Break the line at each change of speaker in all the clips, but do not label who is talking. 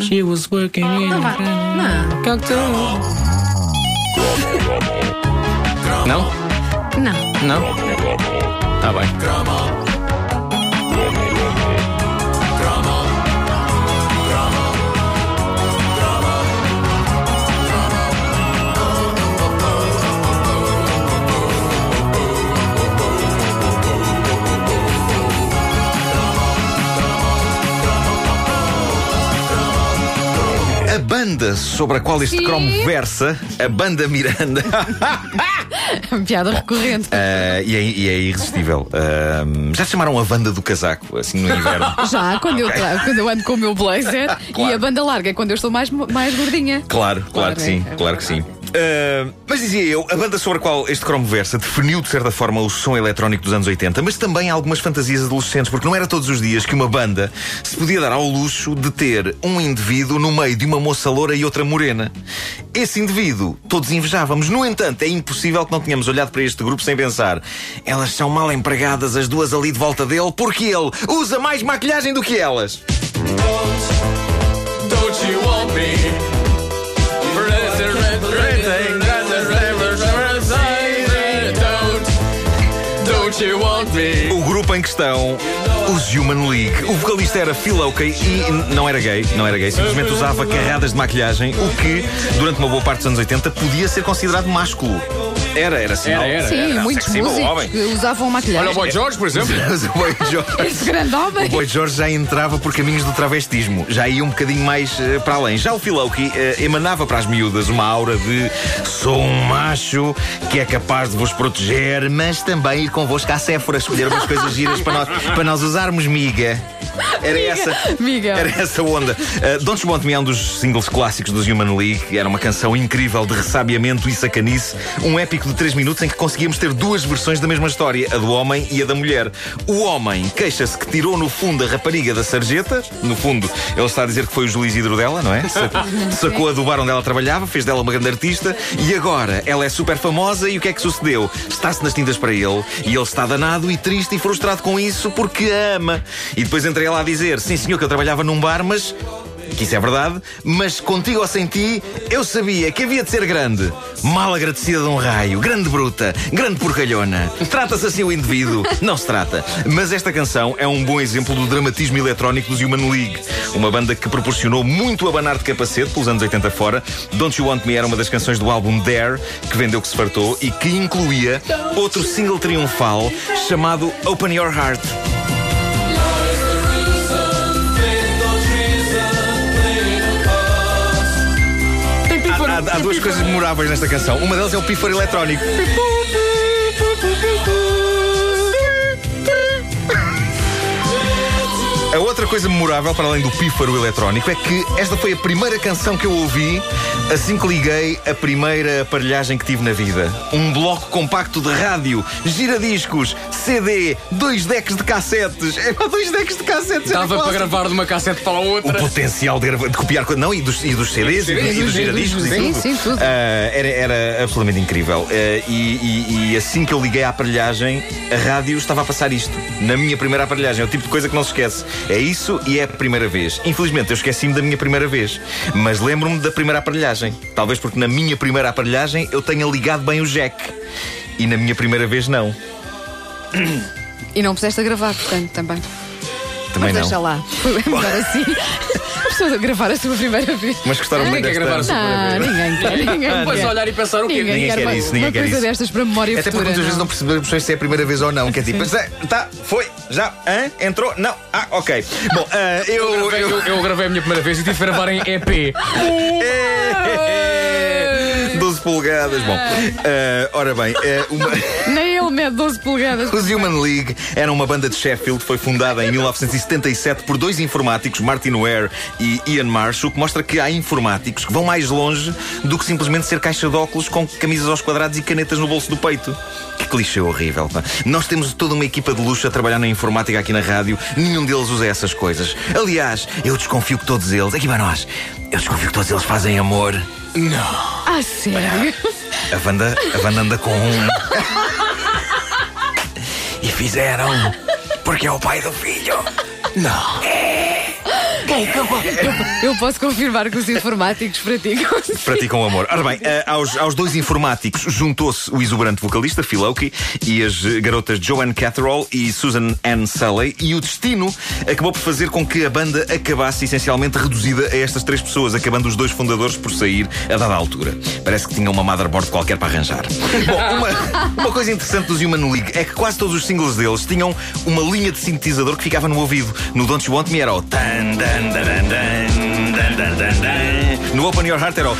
She was working in
Não vai. Não.
Cocktail. Não?
Não.
Não? Tá
sobre a qual este
Sim.
cromo versa, a banda Miranda,
Piada recorrente.
ah, e, é, e é irresistível. Ah, já chamaram a banda do casaco, assim no inverno?
Já, quando eu, trago, quando eu ando com o meu blazer
Claro.
e a banda larga é quando eu estou mais, mais gordinha.
Claro, claro,
Claro,
que sim,
é, é
claro que sim. Ah, mas dizia eu, a banda sobre a qual este cromo versa definiu de certa forma o som eletrónico dos anos 80, mas também algumas fantasias adolescentes, porque não era todos os dias que uma banda se podia dar ao luxo de ter um indivíduo no meio de uma moça loura e outra morena. Esse indivíduo todos invejávamos. No entanto, é impossível que não tenhamos olhado para este grupo sem pensar elas são mal empregadas, as duas ali de volta dele, porque ele usa mais maquilhagem do que elas.
Don't? Don't
O grupo em questão, os Human League. O vocalista era Phil Oakey e não era gay, não era gay, simplesmente usava carradas de maquilhagem, o que, durante uma boa parte dos anos 80, podia ser considerado másculo. Era, era sinal.
Era, era.
Sim,
era
muitos
sexy, homem.
músicos usavam maquilhagem.
Olha o Boy George, por exemplo.
Mas o Boy George.
Esse grande homem.
O Boy George já entrava por caminhos do travestismo, já ia um bocadinho mais eh, para além. Já o Phil Oakey eh, emanava para as miúdas uma aura de sou um macho que é capaz de vos proteger, mas também ir convosco à Séfora escolher umas coisas giras para nós, para nós usarmos miga. Era essa,
miga.
era essa onda. Uh, Don't You Want Me é um dos singles clássicos dos Human League. Era uma canção incrível de ressabiamento e sacanice. Um épico de 3 minutos em que conseguíamos ter duas versões da mesma história, a do homem e a da mulher. O homem queixa-se que tirou no fundo a rapariga da sarjeta. No fundo, ele está a dizer que foi o Juiz Hidro dela, não é? Sa- Sacou a do bar onde ela trabalhava, fez dela uma grande artista e agora ela é super famosa e o que é que sucedeu? Está-se nas tintas para ele e ele está danado e triste e frustrado com isso porque a ama. E depois entrei ela a dizer: Sim, senhor, que eu trabalhava num bar, mas. Que isso é verdade, mas contigo ou sem ti, eu sabia que havia de ser grande. Mal agradecida de um raio, grande bruta, grande porcalhona. Trata-se assim o indivíduo? Não se trata. Mas esta canção é um bom exemplo do dramatismo eletrónico dos Human League. Uma banda que proporcionou muito abanar de capacete pelos anos 80 fora. Don't You Want Me era uma das canções do álbum Dare, que vendeu que se fartou e que incluía outro single triunfal chamado Open Your Heart. Há, há- duas coisas memoráveis nesta canção. Uma delas é o pífaro eletrónico. A outra coisa memorável, para além do pífaro eletrónico, é que esta foi a primeira canção que eu ouvi assim que liguei a primeira aparelhagem que tive na vida. Um bloco compacto de rádio, giradiscos, CD, dois decks de cassetes. É dois decks de cassetes.
Dava para gravar de uma cassete para a
O
outra.
potencial de, de copiar. Não, e dos, e dos CDs e, dos- e dos giradiscos e
Sim,
tudo.
sim, tudo.
Ah, era, era absolutamente incrível. Ah, e, e- e assim que eu liguei à aparelhagem, a rádio estava a passar isto. Na minha primeira aparelhagem. É o tipo de coisa que não se esquece. É isso e é a primeira vez. Infelizmente, eu esqueci-me da minha primeira vez. Mas lembro-me da primeira aparelhagem. Talvez porque na minha primeira aparelhagem eu tenha ligado bem o jack. E na minha primeira vez, não.
E não puseste a gravar, portanto, também.
Também
Mas
não.
deixa lá. Foi melhor assim. A pessoa a gravar a sua primeira vez.
Mas gostaram
Ninguém
muito
quer
desta...
gravar a sua primeira vez.
ninguém quer. Ninguém
Depois
quer.
olhar e pensar o quê?
Ninguém,
Ninguém
quer,
quer
uma,
isso, ninguém
uma
quer
coisa
isso.
destas para memória
Até porque muitas vezes não percebemos se é a primeira vez ou não. Que é tipo,
Sim.
tá, foi, já, hã? entrou, não, ah, ok. Bom, ah, eu.
Eu, gravei- eu- eu gravei a minha primeira vez e tive que gravar em EP.
É, 12 polegadas. Bom, ah, ora bem, é uma.
Nem ele mede 12 polegadas.
Os Human League eram uma banda de Sheffield, foi fundada em 1977 por dois informáticos, Martin Ware e Ian Marsh, o que mostra que há informáticos que vão mais longe do que simplesmente ser caixa de óculos com camisas aos quadrados e canetas no bolso do peito. Que clichê horrível. pá. Nós temos toda uma equipa de luxo a trabalhar na informática aqui na rádio, nenhum deles usa essas coisas. Aliás, eu desconfio que todos eles, aqui para nós, eu desconfio que todos eles fazem amor.
Ah, sério?
A Wanda, a Wanda anda com um. e fizeram. Porque é o pai do filho. Não. É.
Eu posso confirmar que os informáticos praticam.
Praticam o amor. Ora bem, eh, aos, aos dois informáticos juntou-se o exuberante vocalista Phil Oakey e as garotas Joanne Catherall e Susan Ann Sully e o destino acabou por fazer com que a banda acabasse essencialmente reduzida a estas três pessoas, acabando os dois fundadores por sair a dada altura. Parece que tinham uma motherboard qualquer para arranjar. Bom, uma, uma coisa interessante dos Human League é que quase todos os singles deles tinham uma linha de sintetizador que ficava no ouvido. No Don't You Want Me era o tan, dan, No Open Your Heart era o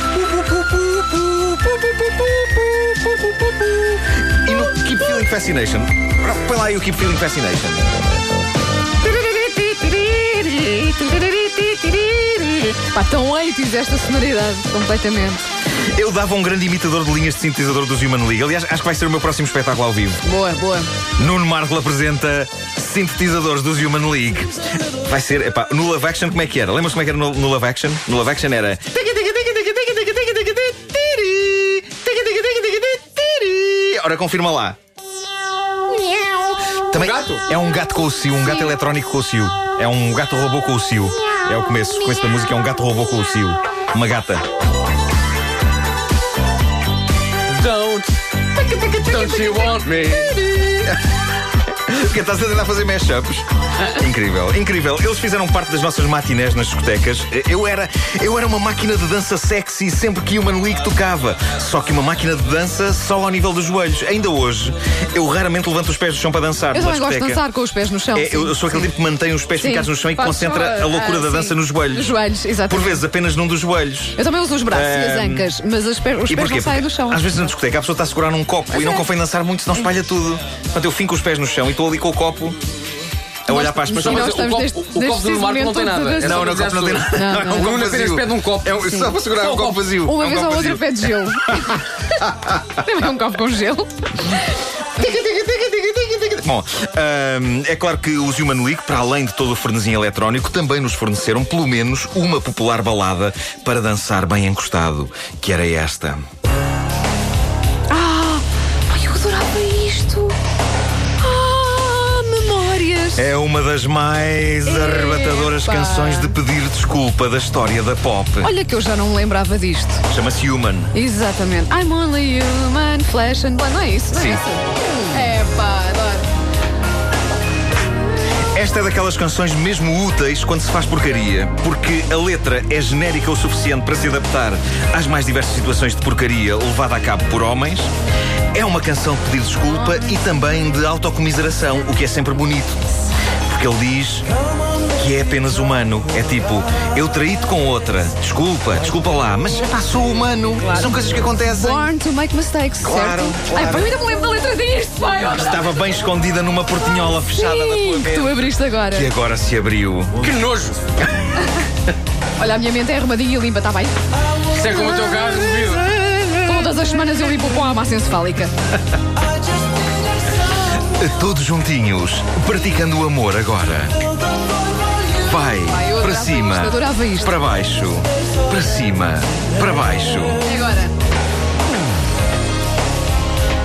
e no Keep Feeling Fascination põe lá aí o Keep Feeling Fascination
Pá, tão 80 esta sonoridade, completamente.
Eu dava um grande imitador de linhas de sintetizador dos Human League Aliás, acho que vai ser o meu próximo espetáculo ao vivo
Boa, boa.
Nuno Marco apresenta sintetizadores dos Human League. Vai ser, epá, no Love Action como é que era? Lembras como é que era no, no Love Action? No Love Action era. Ora, confirma lá. Também
Um gato?
É um gato com o cio, um gato eletrónico com o cio. É um gato robô com o cio. É o começo. O começo da música é um gato robô com o cio. Uma gata.
Don't. Don't you want me?
Porque estás a tentar fazer mashups? Incrível, incrível. Eles fizeram parte das nossas matinés nas discotecas. Eu era, eu era uma máquina de dança sexy sempre que Human League tocava. Só que uma máquina de dança só ao nível dos joelhos. Ainda hoje, eu raramente levanto os pés do chão para dançar.
Eu também gosto de dançar com os pés no chão.
É, eu, eu sou aquele tipo que mantém os pés
Sim,
ficados no chão e
faz
concentra
só,
a loucura
ah,
da dança
sim.
nos joelhos.
Nos joelhos,
Por
exatamente.
vezes apenas num dos joelhos.
Eu também uso os braços e as ancas, mas os pés, os pés não saem do chão.
Às vezes na discoteca a pessoa está a segurar num copo e não
é.
convém dançar muito, senão espalha tudo. Portanto, eu finco os pés no chão e estou ali com o copo a olhar para as pessoas.
Mas o copo-
neste-
o copo do Marco não tem nada. É
Não, não, o copo não tem nada.
Não,
é um
não.
copo vazio.
pede um copo.
É um- só para segurar
Só
um copo vazio.
Uma
É
vez ou outra pede gelo. Também um copo com gelo.
Bom, hum, é claro que os Human League, para além de todo o frenesim eletrónico, também nos forneceram pelo menos uma popular balada para dançar bem encostado, que era esta. É uma das mais arrebatadoras
Epá.
canções de pedir desculpa da história da pop.
Olha que eu já não me lembrava disto.
Chama-se Human.
Exatamente. I'm only human, flesh and blood. Não é isso? Não
Sim.
é isso? É pá, adoro.
Esta é daquelas canções mesmo úteis quando se faz porcaria, porque a letra é genérica o suficiente para se adaptar às mais diversas situações de porcaria levada a cabo por homens. É uma canção de pedir desculpa e também de autocomiseração, o que é sempre bonito. Porque ele diz que é apenas humano. É tipo, eu traí-te com outra. Desculpa, desculpa lá, mas pá, sou humano. São coisas que acontecem.
Born to make mistakes,
Claro,
certo?
claro.
Ai, pá, eu ainda me lembro da letra disto, pai.
Estava bem escondida numa portinhola fechada da tua
Sim, que tu
mente.
abriste agora.
Que agora se abriu.
Que nojo!
Olha, a minha mente é arrumadinha e limpa, está bem?
Isso é como o teu carro vidro.
Todas as semanas eu limpo com a massa encefálica.
Todos juntinhos, praticando o amor agora. Vai,
Ai,
para cima,
isto,
para baixo, para cima, para baixo.
E agora?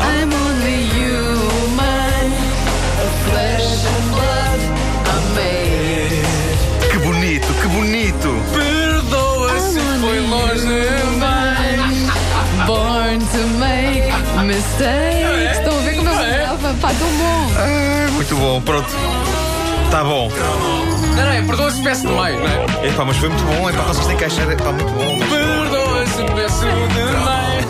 I'm only human, flesh and blood, I'm made.
Que bonito, que bonito.
Perdoa se foi longe demais.
Born to make mistakes.
Muito bom, pronto. Tá bom.
Não, não, é perdoa se peço demais, não é?
Epá, mas foi muito bom. Epá, conseguiste encaixar. Epá, muito bom.
Perdoa se peço demais.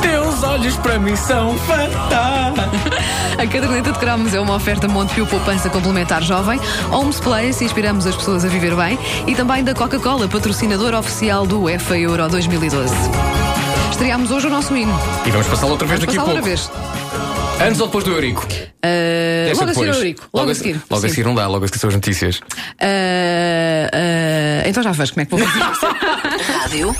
Teus olhos para mim são fantásticos.
A caderneta de cromos é uma oferta Montepio Poupança Complementar Jovem, Homes Place, inspiramos as pessoas a viver bem, e também da Coca-Cola, patrocinador oficial do UEFA Euro 2012. Estreámos hoje o nosso hino.
E vamos passá-lo outra vez
Vamos
daqui a
passá-lo
pouco.
outra vez.
Antes ou depois do Eurico?
Uh, logo a seguir ao Eurico. Logo a seguir.
Logo a seguir não dá, logo a seguir são as notícias.
Uh, uh, então já vejo como é que vou fazer.
Rádio